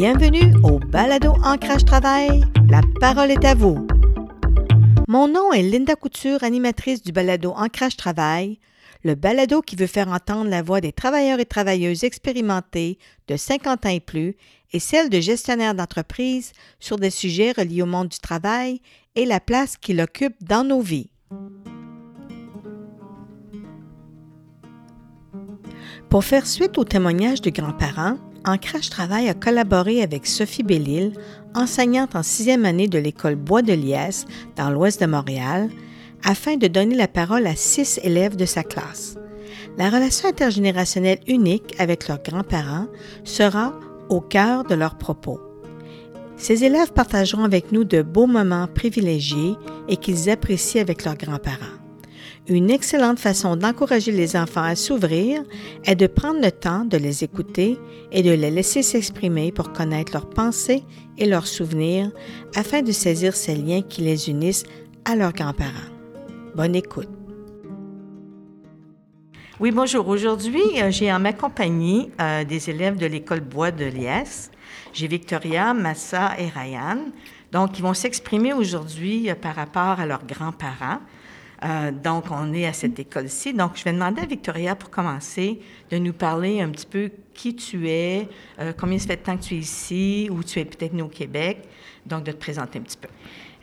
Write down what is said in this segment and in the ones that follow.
Bienvenue au Balado Ancrage Travail. La parole est à vous. Mon nom est Linda Couture, animatrice du Balado Ancrage Travail, le balado qui veut faire entendre la voix des travailleurs et travailleuses expérimentés de 50 ans et plus et celle de gestionnaires d'entreprises sur des sujets reliés au monde du travail et la place qu'il occupe dans nos vies. Pour faire suite au témoignage de grands-parents, Ancrage Travail a collaboré avec Sophie Bellil, enseignante en sixième année de l'école Bois de Liesse dans l'ouest de Montréal, afin de donner la parole à six élèves de sa classe. La relation intergénérationnelle unique avec leurs grands-parents sera au cœur de leurs propos. Ces élèves partageront avec nous de beaux moments privilégiés et qu'ils apprécient avec leurs grands-parents. Une excellente façon d'encourager les enfants à s'ouvrir est de prendre le temps de les écouter et de les laisser s'exprimer pour connaître leurs pensées et leurs souvenirs afin de saisir ces liens qui les unissent à leurs grands-parents. Bonne écoute. Oui, bonjour. Aujourd'hui, euh, j'ai en ma compagnie euh, des élèves de l'école Bois de Liesse. J'ai Victoria, Massa et Ryan. Donc, ils vont s'exprimer aujourd'hui euh, par rapport à leurs grands-parents. Euh, donc, on est à cette école-ci. Donc, je vais demander à Victoria, pour commencer, de nous parler un petit peu qui tu es, euh, combien ça fait de temps que tu es ici, ou tu es peut-être née au Québec. Donc, de te présenter un petit peu.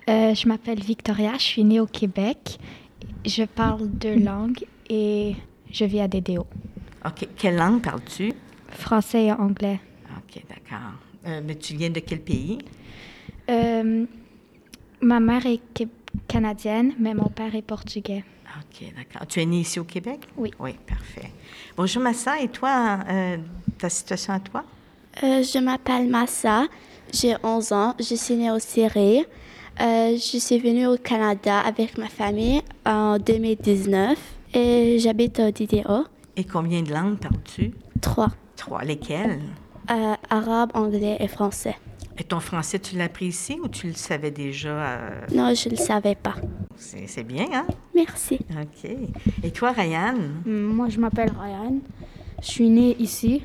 Euh, je m'appelle Victoria, je suis née au Québec. Je parle deux langues et je vis à DDO. OK. Quelle langue parles-tu? Français et anglais. OK, d'accord. mais tu viens de quel pays? ma mère est québécoise canadienne, mais mon père est portugais. OK, d'accord. Tu es née ici au Québec? Oui. Oui, parfait. Bonjour Massa, et toi, euh, ta situation à toi? Euh, je m'appelle Massa, j'ai 11 ans, je suis née au Syrie. Euh, je suis venue au Canada avec ma famille en 2019 et j'habite au DDO. Et combien de langues parles-tu? Trois. Trois. Lesquelles? arabe, anglais et français. Et ton français, tu l'as appris ici ou tu le savais déjà? Euh? Non, je ne le savais pas. C'est bien, hein? Merci. OK. Et toi, Ryan? Moi, je m'appelle Ryan. Je suis née ici,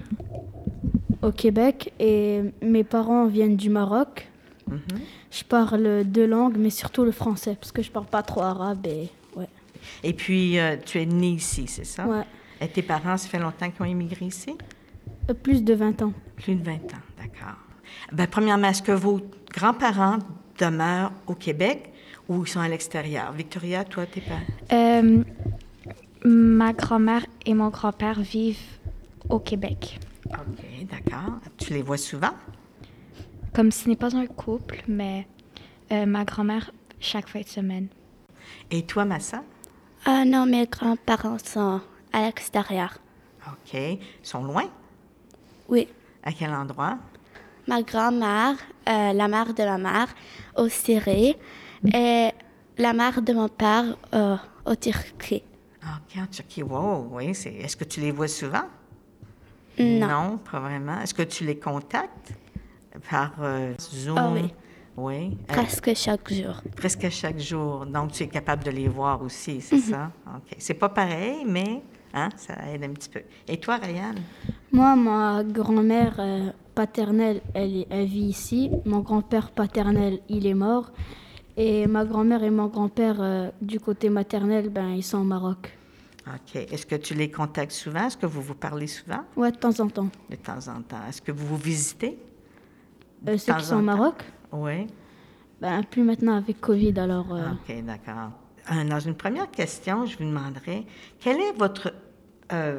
au Québec, et mes parents viennent du Maroc. Mm-hmm. Je parle deux langues, mais surtout le français, parce que je parle pas trop arabe. Et, ouais. et puis, euh, tu es née ici, c'est ça? Ouais. Et tes parents, ça fait longtemps qu'ils ont immigré ici? Euh, plus de 20 ans. Plus de 20 ans, d'accord. Bien, premièrement, est-ce que vos grands-parents demeurent au Québec ou ils sont à l'extérieur? Victoria, toi, tes parents? Euh, ma grand-mère et mon grand-père vivent au Québec. OK, d'accord. Tu les vois souvent? Comme ce n'est pas un couple, mais euh, ma grand-mère chaque fin de semaine. Et toi, Massa? Ah non, mes grands-parents sont à l'extérieur. OK. Ils sont loin? Oui. À quel endroit? Ma grand-mère, euh, la mère de ma mère au Syrie et la mère de mon père euh, au Turquie. OK, en Turquie. Wow, oui. Est-ce que tu les vois souvent? Non. Non, pas vraiment. Est-ce que tu les contactes par euh, Zoom? Oh, oui. Oui. Presque chaque jour. Presque chaque jour. Donc, tu es capable de les voir aussi, c'est mm-hmm. ça? OK. C'est pas pareil, mais hein, ça aide un petit peu. Et toi, Ryan? Moi, ma grand-mère paternelle, elle, elle vit ici. Mon grand-père paternel, il est mort. Et ma grand-mère et mon grand-père, euh, du côté maternel, ben, ils sont au Maroc. OK. Est-ce que tu les contactes souvent? Est-ce que vous vous parlez souvent? Oui, de temps en temps. De temps en temps. Est-ce que vous vous visitez? Euh, ceux qui sont au Maroc? Oui. Ben, plus maintenant avec Covid, alors... Euh, OK, d'accord. Dans une première question, je vous demanderai, quel est votre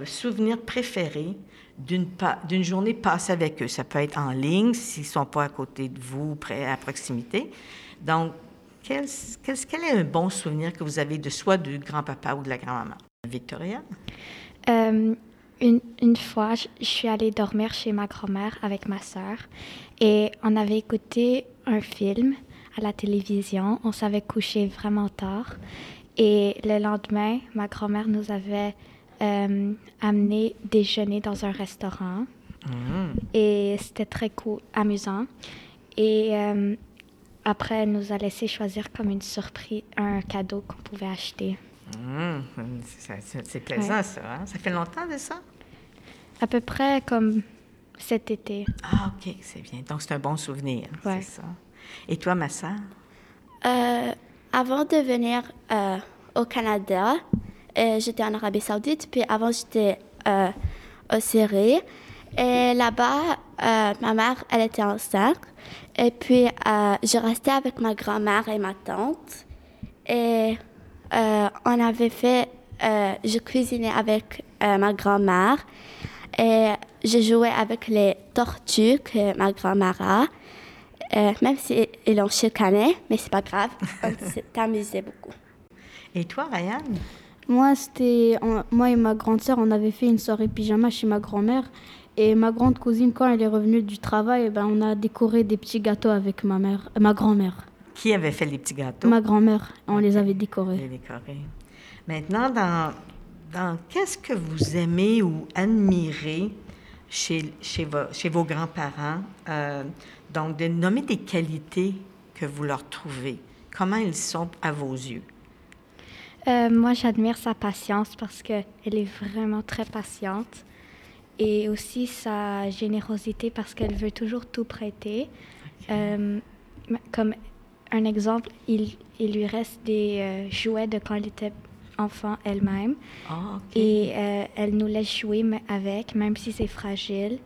souvenir préféré d'une journée passée avec eux. Ça peut être en ligne s'ils ne sont pas à côté de vous, près, à proximité. Donc, quel, est un bon souvenir que vous avez de soit du grand-papa ou de la grand-maman? Victoria? Euh, une, une, fois, je, suis allée dormir chez ma grand-mère avec ma sœur et on avait écouté un film à la télévision. On s'avait couché vraiment tard et le lendemain, ma grand-mère nous avait euh, amené déjeuner dans un restaurant. Mm. Et c'était très cool, amusant. Et euh, après, elle nous a laissé choisir comme une surprise un cadeau qu'on pouvait acheter. Mm. C'est plaisant, ça. Hein? Ça fait longtemps de ça? À peu près comme cet été. Ah, OK, c'est bien. Donc, c'est un bon souvenir, Ouais. c'est ça. Et toi, ma sœur? Euh, avant de venir euh, au Canada, j'étais en Arabie Saoudite, puis avant j'étais euh, au Syrie. Et là-bas, euh, ma mère, elle était enceinte. Et puis, euh, je restais avec ma grand-mère et ma tante. Et euh, on avait fait, je cuisinais avec ma grand-mère. Et je jouais avec les tortues que ma grand-mère a. Même si ils l'ont chicané, mais c'est pas grave. On s'est amusé beaucoup. Et toi, Ryan? Moi, c'était moi et ma grande sœur, on avait fait une soirée pyjama chez ma grand-mère. Et ma grande cousine, quand elle est revenue du travail, eh ben, on a décoré des petits gâteaux avec ma mère, euh, ma grand-mère. Qui avait fait les petits gâteaux? Ma grand-mère, on les avait décorés. Les décorés. Maintenant, dans, dans qu'est-ce que vous aimez ou admirez chez, chez, vo- chez vos grands-parents? Euh, donc, de nommer des qualités que vous leur trouvez? Comment ils sont à vos yeux? Euh, moi, j'admire sa patience parce qu'elle est vraiment très patiente. Et aussi sa générosité parce qu'elle veut toujours tout prêter. Euh, comme un exemple, il, il lui reste des euh, jouets de quand elle était enfant elle-même. Ah. Et elle nous laisse jouer avec, même si c'est fragile.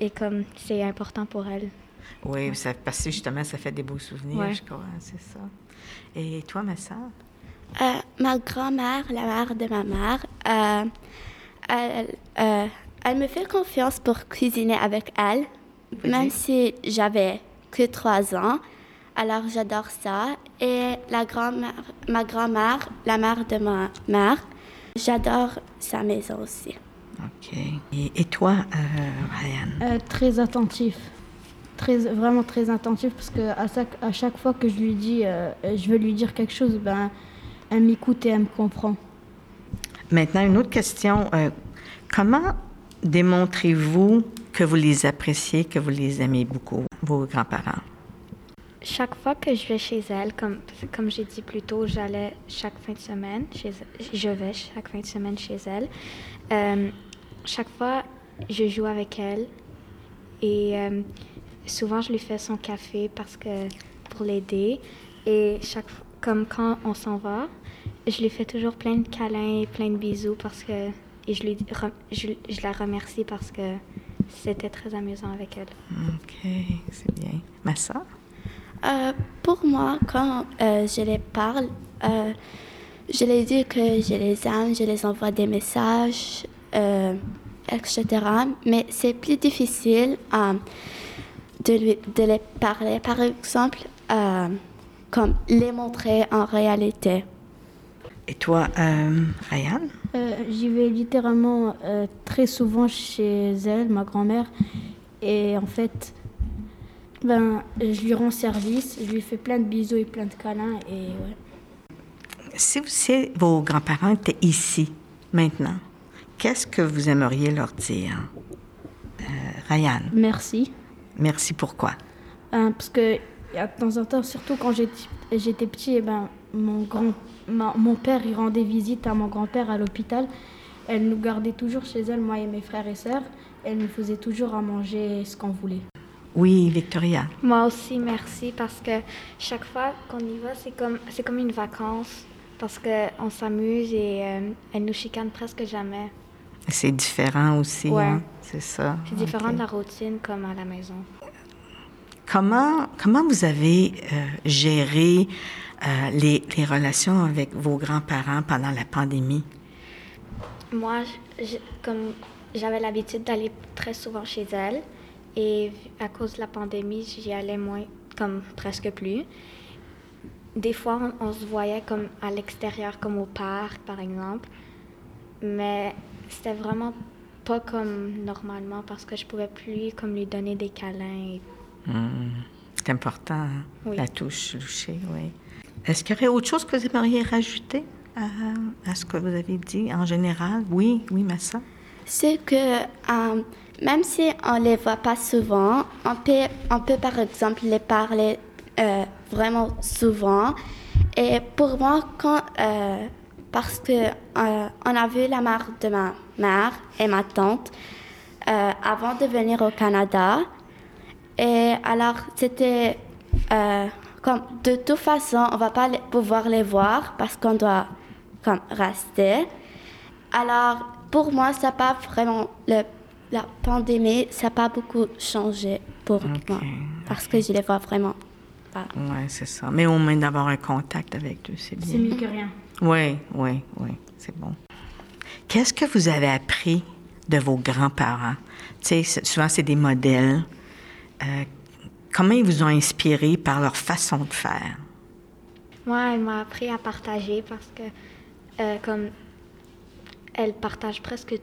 Et comme c'est important pour elle. Oui, ça, parce que justement, ça fait des beaux souvenirs, Ouais. je crois, c'est ça. Et toi, ma sœur? Euh, ma grand-mère, la mère de ma mère, euh, elle, euh, elle me fait confiance pour cuisiner avec elle, même si j'avais que trois ans. Alors j'adore ça. Et la grand-mère, ma grand-mère, la mère de ma mère, j'adore sa maison aussi. OK. Et, et toi, euh, Ryan? Euh, très attentif. Très, vraiment très attentif parce que à chaque, à chaque fois que je lui dis, euh, je veux lui dire quelque chose, ben, elle m'écoute et elle me comprend. Maintenant, une autre question. Euh, comment démontrez-vous que vous les appréciez, que vous les aimez beaucoup, vos grands-parents? Chaque fois que je vais chez elle, comme, comme j'ai dit plus tôt, j'allais chaque fin de semaine chez je vais chaque fin de semaine chez elle. Euh, chaque fois, je joue avec elle et euh, souvent je lui fais son café parce que pour l'aider. Et chaque fois, comme quand on s'en va, je lui fais toujours plein de câlins et plein de bisous parce que et je lui re- je, je la remercie parce que c'était très amusant avec elle. OK, c'est bien. Ma soeur? Euh, pour moi, quand euh, je les parle, euh, je les dis que je les aime, je les envoie des messages, euh, etc. Mais c'est plus difficile euh, de, lui- de les parler, par exemple, euh, comme les montrer en réalité. Et toi, euh, Ryan? Euh, J'y vais littéralement euh, très souvent chez elle, ma grand-mère. Et en fait, ben, je lui rends service, je lui fais plein de bisous et plein de câlins. Et ouais. Si, vos grands-parents étaient ici, maintenant, qu'est-ce que vous aimeriez leur dire? Euh, Ryan, Merci. merci pourquoi? Euh, parce que y a de temps en temps, surtout quand j'étais petit, eh ben, mon, grand, ma- mon père il rendait visite à mon grand-père à l'hôpital. Elle nous gardait toujours chez elle, moi et mes frères et sœurs. Elle nous faisait toujours à manger ce qu'on voulait. Oui, Victoria. Moi aussi, merci, parce que chaque fois qu'on y va, c'est comme, c'est comme une vacance, parce qu'on s'amuse et euh, elle nous chicane presque jamais. C'est différent aussi, Ouais. hein? C'est ça. C'est différent de la routine comme à la maison. Comment, comment vous avez euh, géré euh, les, les relations avec vos grands-parents pendant la pandémie? Moi, comme j'avais l'habitude d'aller très souvent chez elle, et à cause de la pandémie, j'y allais moins, comme presque plus. Des fois, on, on se voyait comme à l'extérieur, comme au parc, par exemple. Mais c'était vraiment pas comme normalement parce que je pouvais plus comme lui donner des câlins. et- Hmm, C'est important, hein? Oui. la touche, toucher, oui. Est-ce qu'il y aurait autre chose que vous aimeriez rajouter à, à ce que vous avez dit en général? Oui, oui, ma soeur. C'est que euh, même si on les voit pas souvent, on peut, on peut par exemple les parler euh, vraiment souvent. Et pour moi, quand, euh, parce que euh, on a vu la mère de ma mère et ma tante euh, avant de venir au Canada. Et alors, c'était euh, comme de toute façon, on va pas les- pouvoir les voir parce qu'on doit comme rester. Alors, pour moi, ça n'a pas vraiment le, la pandémie, ça n'a pas beaucoup changé pour moi parce que je les vois vraiment pas. Oui, c'est ça. Mais au moins d'avoir un contact avec eux, c'est C'est bien. mieux que rien. Oui, oui, oui, c'est bon. Qu'est-ce que vous avez appris de vos grands-parents? Tu sais, c'est- souvent, c'est des modèles. Euh, comment ils vous ont inspiré par leur façon de faire? Moi, elle m'a appris à partager parce que, euh, comme elle partage presque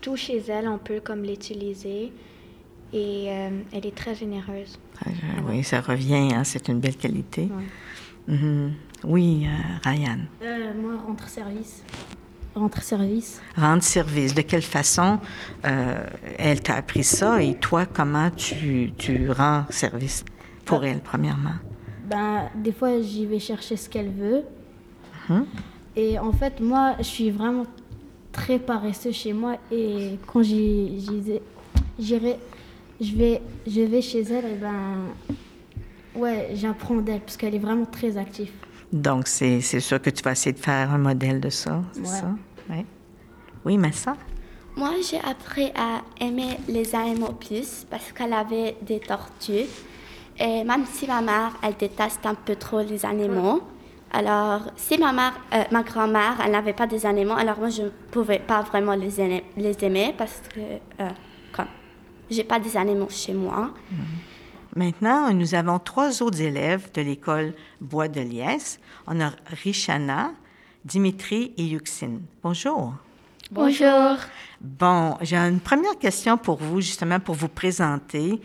tout chez elle, on peut comme l'utiliser et euh, elle est très généreuse. Euh, oui, ça revient, hein, c'est une belle qualité. Mhm. Oui, euh, Ryan. Euh, moi, rentre service. Rentre service. Rendre service. De quelle façon euh, elle t'a appris ça et toi, comment tu, tu rends service pour elle, premièrement? Ben, des fois, j'y vais chercher ce qu'elle veut. Mhm. Et en fait, moi, je suis vraiment très paresseux chez moi. Et quand j'y- j'y vais- j'irai, je vais, je vais chez elle, et ben, ouais, j'apprends d'elle parce qu'elle est vraiment très active. Donc, c'est c'est sûr que tu vas essayer de faire un modèle de ça, c'est Ouais. ça? Oui. Oui, mais ça? Moi, j'ai appris à aimer les animaux plus parce qu'elle avait des tortues. Et même si ma mère, elle déteste un peu trop les animaux, alors si ma mère, euh, ma grand-mère, elle n'avait pas des animaux, alors moi, je ne pouvais pas vraiment les aimer, les aimer parce que, euh, comme, j'ai pas des animaux chez moi. Maintenant, nous avons trois autres élèves de l'école Bois de Liesse. On a Richana, Dimitri et Yuxine. Bonjour. Bonjour. Bon, j'ai une première question pour vous, justement, pour vous présenter.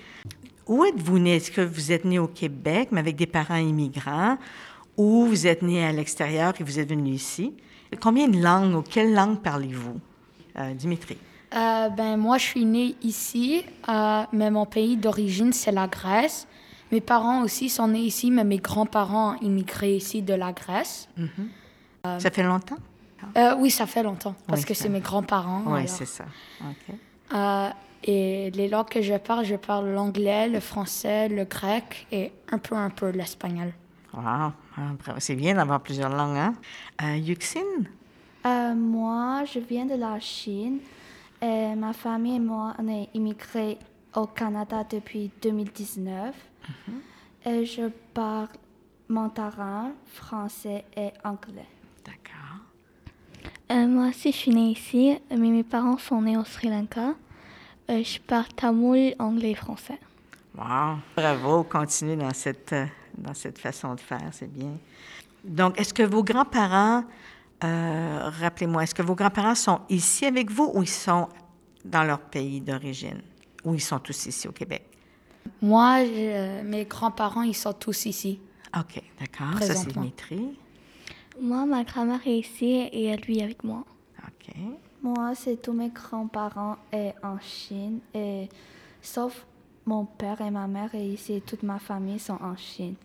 Où êtes-vous né? Est-ce que vous êtes né au Québec, mais avec des parents immigrants, ou vous êtes né à l'extérieur et vous êtes venu ici? Combien de langues ou quelle langue parlez-vous? Euh, Dimitri. Euh, ben, moi, je suis née ici, euh, mais mon pays d'origine, c'est la Grèce. Mes parents aussi sont nés ici, mais mes grands-parents ont immigré ici de la Grèce. Ça fait longtemps? Euh, oui, ça fait longtemps, parce Oui, que c'est mes grands-parents. Oui, c'est ça. Euh, et les langues que je parle, je parle l'anglais, le français, le grec et un peu, un peu l'espagnol. Wow. Ah. C'est bien d'avoir plusieurs langues, hein? Euh? Euh, moi, je viens de la Chine. Et ma famille et moi, on est immigrés au Canada depuis 2019. Et je parle mandarin, français et anglais. D'accord. Euh, moi aussi, je suis née ici, mais mes parents sont nés au Sri Lanka. Euh, je parle tamoul, anglais et français. Wow. Bravo. Continuez dans cette, euh, dans cette façon de faire. C'est bien. Donc, est-ce que vos grands-parents, euh, rappelez-moi, est-ce que vos grands-parents sont ici avec vous ou ils sont dans leur pays d'origine? Ou ils sont tous ici au Québec? Moi, je- mes grands-parents, ils sont tous ici. OK, d'accord. Ça, c'est. Dimitri. Moi, ma grand-mère est ici et elle vit avec moi. OK. Moi, c'est tous mes grands-parents et en Chine. Et sauf mon père et ma mère et ici, toute ma famille sont en Chine.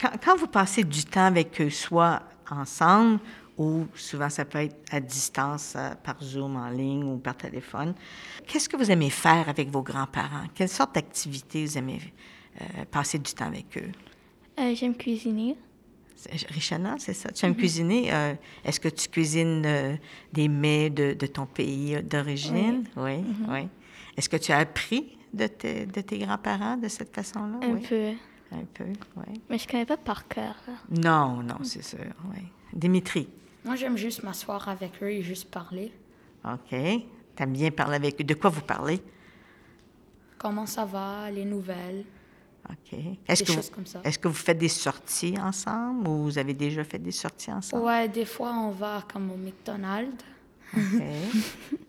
Quand, quand vous passez du temps avec eux, soit ensemble ou souvent ça peut être à distance, euh, par Zoom, en ligne ou par téléphone, qu'est-ce que vous aimez faire avec vos grands-parents? Quelle sorte d'activité vous aimez euh, passer du temps avec eux? Euh, J'aime cuisiner. Richana, c'est ça? Tu aimes cuisiner? euh, Est-ce que tu cuisines des mets de, de ton pays d'origine? Oui, oui. Est-ce que tu as appris de tes, de tes grands-parents de cette façon-là? Un oui. peu. Un peu, oui. Mais je connais pas par cœur. Non, non, c'est sûr, oui. Dimitri, Moi, j'aime juste m'asseoir avec eux et juste parler. OK. T'aimes bien parler avec eux. De quoi vous parlez? Comment ça va, les nouvelles? OK. Est-ce Des que, choses vous, comme ça. est-ce que vous faites des sorties ensemble ou vous avez déjà fait des sorties ensemble? Ouais, des fois, on va comme au McDonald's. OK.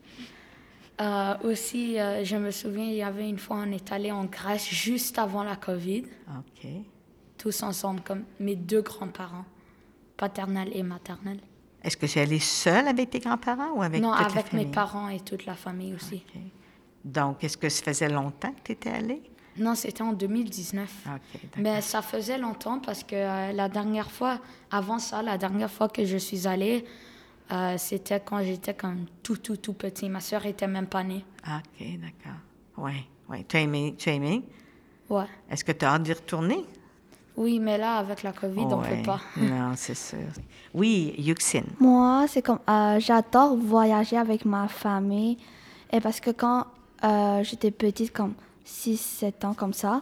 Euh, aussi, euh, je me souviens, il y avait une fois, on est allé en Grèce juste avant la COVID, OK. tous ensemble, comme mes deux grands-parents, paternels et maternels. Est-ce que tu es allée seule avec tes grands-parents ou avec non, toute la avec mes famille? parents et toute la famille aussi. Donc, est-ce que ça faisait longtemps que tu étais allée? Non, c'était en 2019. OK, d'accord. Mais ça faisait longtemps parce que euh, la dernière fois, avant ça, la dernière fois que je suis allée, euh, c'était quand j'étais comme tout, tout, tout petit. Ma soeur était même pas née. OK, d'accord. Oui, oui. Tu as aimé? Tu as aimé? Ouais. Est-ce que tu as hâte d'y retourner? Oui, mais là, avec la COVID, on Ouais. peut pas. non, c'est sûr. Oui, Yuxine. Moi, c'est comme euh, j'adore voyager avec ma famille. Et parce que quand euh, j'étais petite, comme 6-7 ans, comme ça,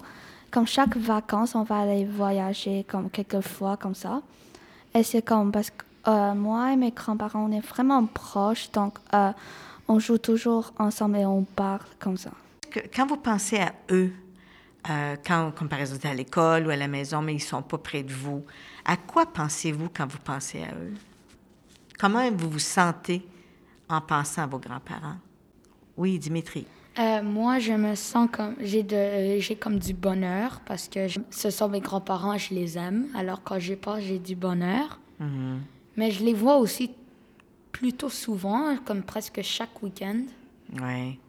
comme chaque vacances, on va aller voyager comme quelques fois, comme ça. Et c'est comme parce que euh, moi et mes grands-parents, on est vraiment proches, donc euh, on joue toujours ensemble et on parle comme ça. Quand vous pensez à eux, euh, quand, comme par exemple à l'école ou à la maison, mais ils sont pas près de vous, à quoi pensez-vous quand vous pensez à eux? Comment vous vous sentez en pensant à vos grands-parents? Oui, Dimitri. Euh, moi, je me sens comme j'ai de j'ai comme du bonheur parce que je- ce sont mes grands-parents, je les aime. Alors quand j'y pense, j'ai du bonheur. Mhm. Mais je les vois aussi plutôt souvent, comme presque chaque week-end. Oui.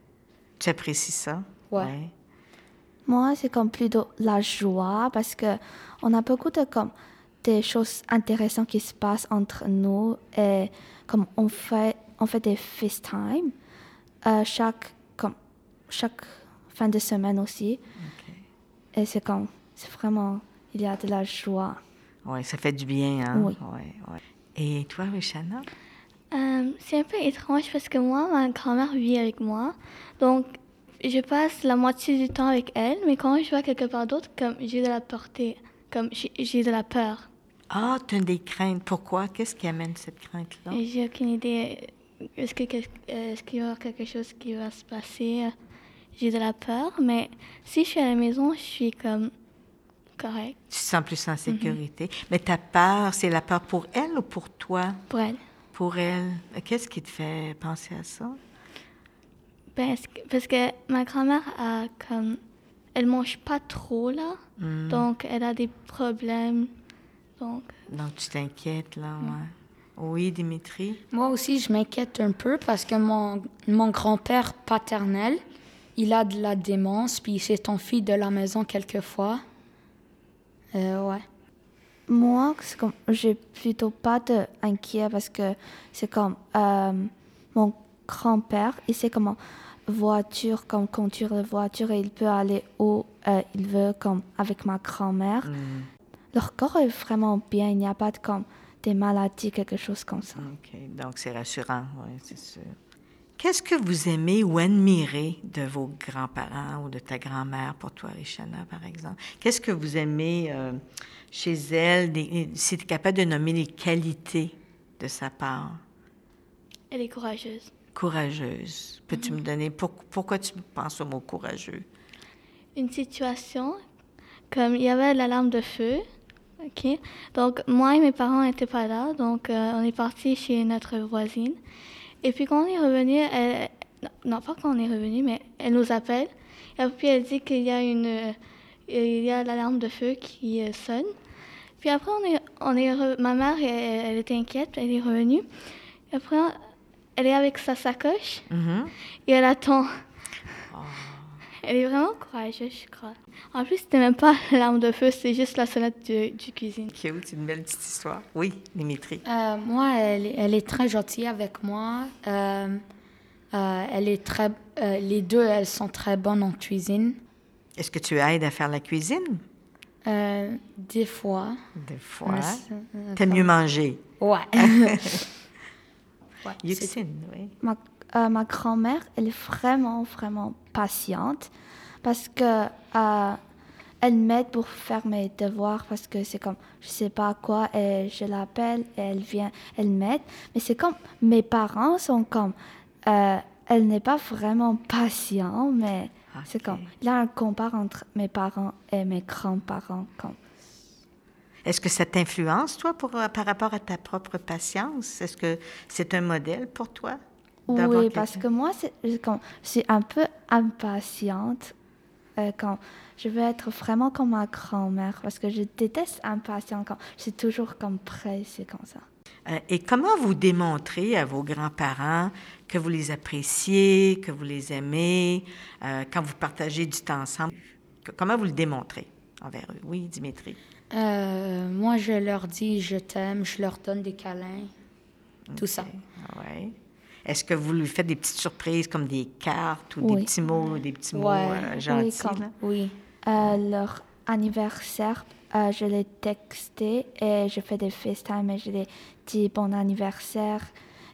Tu apprécies ça? Ouais. Moi, c'est comme plutôt la joie parce que on a beaucoup de comme des choses intéressantes qui se passent entre nous et comme on fait on fait des FaceTime euh, chaque comme chaque fin de semaine aussi et c'est comme c'est vraiment il y a de la joie. Oui, ça fait du bien, hein? Oui. Ouais, ouais. Et toi, Richana? Euh, c'est un peu étrange parce que moi, ma grand-mère vit avec moi. Donc, je passe la moitié du temps avec elle, mais quand je vais quelque part d'autre, comme j'ai de la portée, comme j'ai de la peur. Ah, tu as des craintes. Pourquoi? Qu'est-ce qui amène cette crainte-là? J'ai aucune idée. Est-ce que quel- euh, est-ce qu'il y aura quelque chose qui va se passer? J'ai de la peur, mais si je suis à la maison, je suis comme correct Tu te sens plus en sécurité. Mais ta peur, c'est la peur pour elle ou pour toi? pour elle. Pour elle. Qu'est-ce qui te fait penser à ça? Ben, est-ce que- parce que ma grand-mère a comme elle mange pas trop là, Hmm. donc elle a des problèmes. Donc Donc, tu t'inquiètes, là, ouais. Oui, Dimitri? Moi aussi, je m'inquiète un peu parce que mon, mon grand-père paternel, il a de la démence, puis il s'est enfui de la maison quelquefois. Euh, ouais. Moi, c'est comme j'ai plutôt pas de inquiet parce que c'est comme euh, mon grand-père, il sait comment voiture, comme conduire la voiture et il peut aller où euh, il veut, comme avec ma grand-mère. Leur corps est vraiment bien, il n'y a pas de comme des maladies, quelque chose comme ça. OK. Donc, c'est rassurant, oui, c'est sûr. Qu'est-ce que vous aimez ou admirez de vos grands-parents ou de ta grand-mère, pour toi, Richana, par exemple? Qu'est-ce que vous aimez euh, chez elle? des- si tu es capable de nommer les qualités de sa part? elle est courageuse. Courageuse. Peux-tu me donner pour- pourquoi tu penses au mot courageux? Une situation comme il y avait l'alarme de feu, ok? Donc moi et mes parents n'étaient pas là, donc euh, on est parti chez notre voisine. Et puis quand on est revenu, elle, non, pas quand on est revenu, mais elle nous appelle. Et puis elle dit qu'il y a une, euh, il y a l'alarme de feu qui euh, sonne. Puis après on est, on est, re- ma mère, elle, elle était inquiète, elle est revenue. Et après elle est avec sa sacoche Mhm. et elle attend. Elle est vraiment courageuse, je crois. En plus, c'était même pas l'arme de feu, c'est juste la sonnette du, du cuisine. Cute, c'est une belle petite histoire. Oui, Dimitri. Euh, moi, elle, est- elle est très gentille avec moi. Euh, euh, elle est très, euh, les deux, elles sont très bonnes en cuisine. Est-ce que tu aides à faire la cuisine? Euh, des fois. Des fois. Euh, T'aimes mieux manger? Ouais. ouais oui. Ma, euh, ma grand-mère, elle est vraiment, vraiment patiente parce que euh, elle m'aide pour faire mes devoirs parce que c'est comme, je sais pas quoi, et je l'appelle, et elle vient, elle m'aide. Mais c'est comme, mes parents sont comme, euh, elle n'est pas vraiment patient, mais c'est Ok. comme, il y a un combat entre mes parents et mes grands-parents. Comme. Est-ce que ça t'influence, toi, pour, par rapport à ta propre patience? Est-ce que c'est un modèle pour toi? D'avoir Oui, parce quelqu'un? que moi, je suis un peu impatiente euh, quand je veux être vraiment comme ma grand-mère parce que je déteste impatient quand je suis toujours comme pressée comme ça. Euh, et comment vous démontrez à vos grands-parents que vous les appréciez, que vous les aimez, euh, quand vous partagez du temps ensemble? Que- Comment vous le démontrez envers eux? Oui, Dimitri. Euh, moi, je leur dis je t'aime, je leur donne des câlins. tout ça. Ouais. Est-ce que vous lui faites des petites surprises comme des cartes ou Oui. des petits mots, des petits mots Ouais. euh, gentils? comme- là? Oui. Euh, leur anniversaire, euh, je l'ai texté et je fais des FaceTime et je les dis bon anniversaire.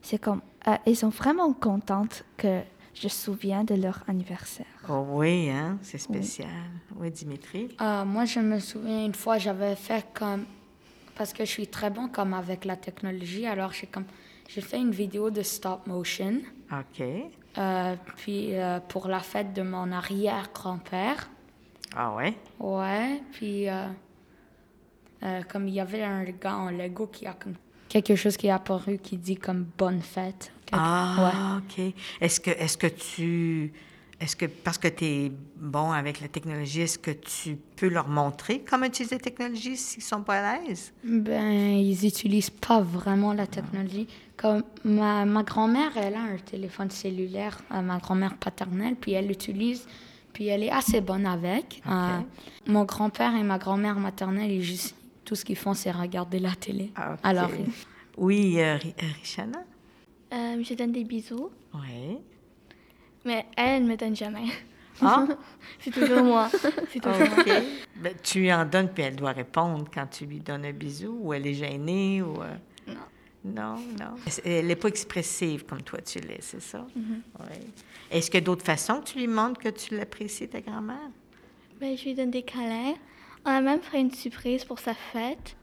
C'est comme, euh, ils sont vraiment contentes que je me souviens de leur anniversaire. Oh oui, hein? C'est spécial. Oui, Dimitri? Euh, moi, je me souviens une fois, j'avais fait comme. Parce que je suis très bon comme avec la technologie, alors j'ai comme. J'ai fait une vidéo de stop motion. OK. euh, puis euh, pour la fête de mon arrière-grand-père. Ah ouais? Ouais, puis euh, comme il y avait un gars en Lego qui a comme quelque chose qui est apparu qui dit comme bonne fête. Quelque- Ah, OK. Est-ce que, est-ce que tu... Est-ce que, parce que tu es bon avec la technologie, est-ce que tu peux leur montrer comment utiliser la technologie s'ils sont pas à l'aise? Ben, ils utilisent pas vraiment la technologie. Comme ma, ma grand-mère, elle a un téléphone cellulaire, euh, ma grand-mère paternelle, puis elle l'utilise, puis elle est assez bonne avec. Euh, mon grand-père et ma grand-mère maternelle, ils juste, tout ce qu'ils font, c'est regarder la télé. Ah, OK. Alors, Oui, euh, euh, Richana? Euh, je donne des bisous, Oui. Mais elle ne me donne jamais. Ah, C'est toujours moi. C'est toujours moi. OK. Ben, tu lui en donnes, puis elle doit répondre quand tu lui donnes un bisou, ou elle est gênée, ou... euh, Non. Non, non. Elle n'est pas expressive comme toi tu l'es, c'est ça? Mhm. Oui. Est-ce qu'il y a d'autres façons que tu lui montres que tu l'apprécies, ta grand-mère? Ben, je lui donne des câlins. On a même fait une surprise pour sa fête.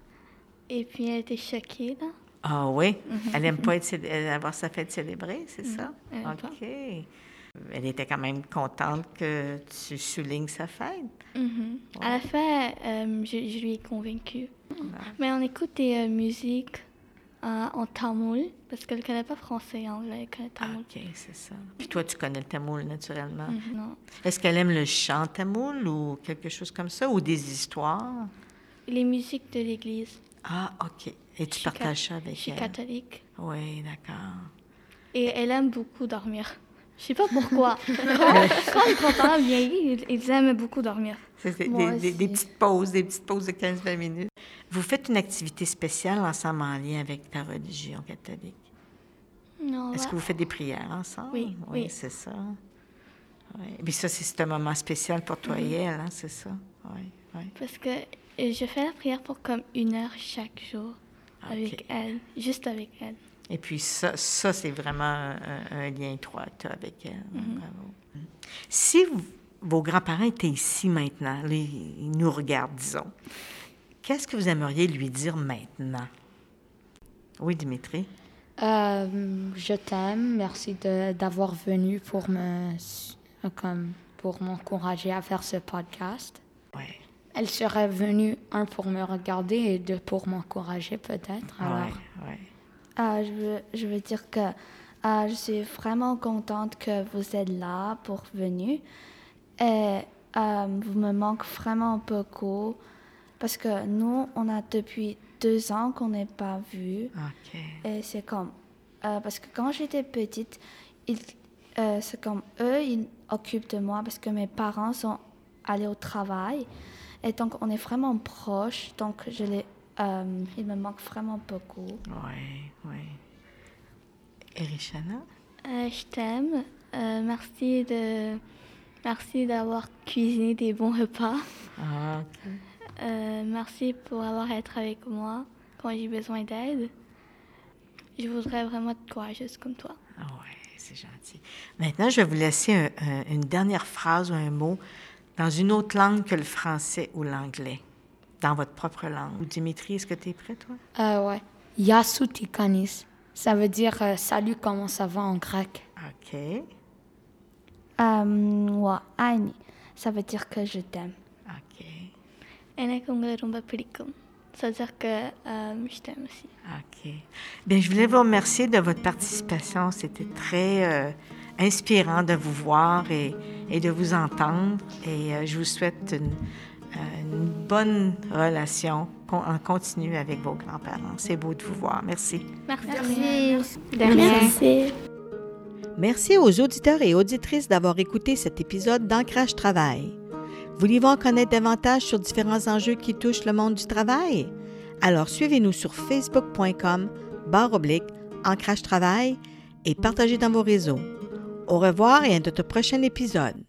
Et puis elle était choquée, là. Ah oui? Elle n'aime pas être avoir sa fête célébrée, c'est ça? elle pas. Elle était quand même contente que tu soulignes sa fête. Mhm. À la fin, euh, je, je lui ai convaincue. Mais on écoute des euh, musiques euh, en tamoul, parce qu'elle ne connaît pas français anglais, elle connaît Ah, tamoul. OK, c'est ça. Puis toi, tu connais le tamoul, naturellement. Mhm, Non. Est-ce qu'elle aime le chant tamoul ou quelque chose comme ça, ou des histoires? Les musiques de l'église. Ah, OK. Et tu Je suis partages ça Je avec suis elle? catholique. Oui, d'accord. Et elle aime beaucoup dormir. Je sais pas pourquoi. Quand les grands-parents vieillis, ils, ils aiment beaucoup dormir. C'est des, Moi des- des- des aussi. petites pauses, des petites pauses de 15-20 minutes. Vous faites une activité spéciale ensemble en lien avec ta religion catholique? Non, Est-ce que vous faites des prières ensemble? Oui, oui. c'est ça. Oui. Puis ça, c'est c'est un moment spécial pour toi Mm-hmm. et elle, hein, c'est ça? Oui, oui. Parce que euh, je fais la prière pour comme une heure chaque jour Ok. avec elle, juste avec elle. Et puis ça, ça c'est vraiment un, un lien étroit avec elle. Bravo. Mm. Si vous- vos grands-parents étaient ici maintenant, ils nous regardent, disons, qu'est-ce que vous aimeriez lui dire maintenant? Oui, Dimitri? Euh, je t'aime. Merci d'avoir venu pour me, euh, comme, pour m'encourager à faire ce podcast. Oui. Elle serait venue, un, pour me regarder et deux, pour m'encourager peut-être. Alors, Oui, oui. Euh, je, veux, je veux dire que euh, je suis vraiment contente que vous êtes là pour venir. Et euh, vous me manquez vraiment beaucoup parce que nous, on a depuis deux ans qu'on n'est pas vus. OK. Et c'est comme. euh, parce que quand j'étais petite, euh, c'est comme eux, ils occupent de moi parce que mes parents sont allés au travail. Et donc, on est vraiment proches. Donc, je les, euh, il me manque vraiment beaucoup. Oui, oui. Et Richana? Euh, je t'aime. Euh, merci de merci d'avoir cuisiné des bons repas. Ah. Euh, merci pour avoir été avec moi quand j'ai besoin d'aide. Je voudrais vraiment être courageuse comme toi. Ah oui, c'est gentil. Maintenant, je vais vous laisser un- un- une dernière phrase ou un mot dans une autre langue que le français ou l'anglais, dans votre propre langue. Dimitri, est-ce que tu es prêt, toi? Euh, ouais. Yasutikanis. Ça veut dire euh, salut, comment ça va en grec? OK. Euh, Wa ani. Ça veut dire que je t'aime. OK. Ça veut dire que euh, je t'aime aussi. OK. Bien, je voulais vous remercier de votre participation. C'était très inspirant de vous voir et, et de vous entendre. Et je vous souhaite une une bonne relation en continu avec vos grands-parents. C'est beau de vous voir. Merci. Merci. Merci. Merci aux auditeurs et auditrices d'avoir écouté cet épisode d'Ancrage Travail. Voulez-vous en connaître davantage sur différents enjeux qui touchent le monde du travail? Alors suivez-nous sur facebook.com barre oblique Ancrage Travail et partagez dans vos réseaux. Au revoir et à notre prochain épisode.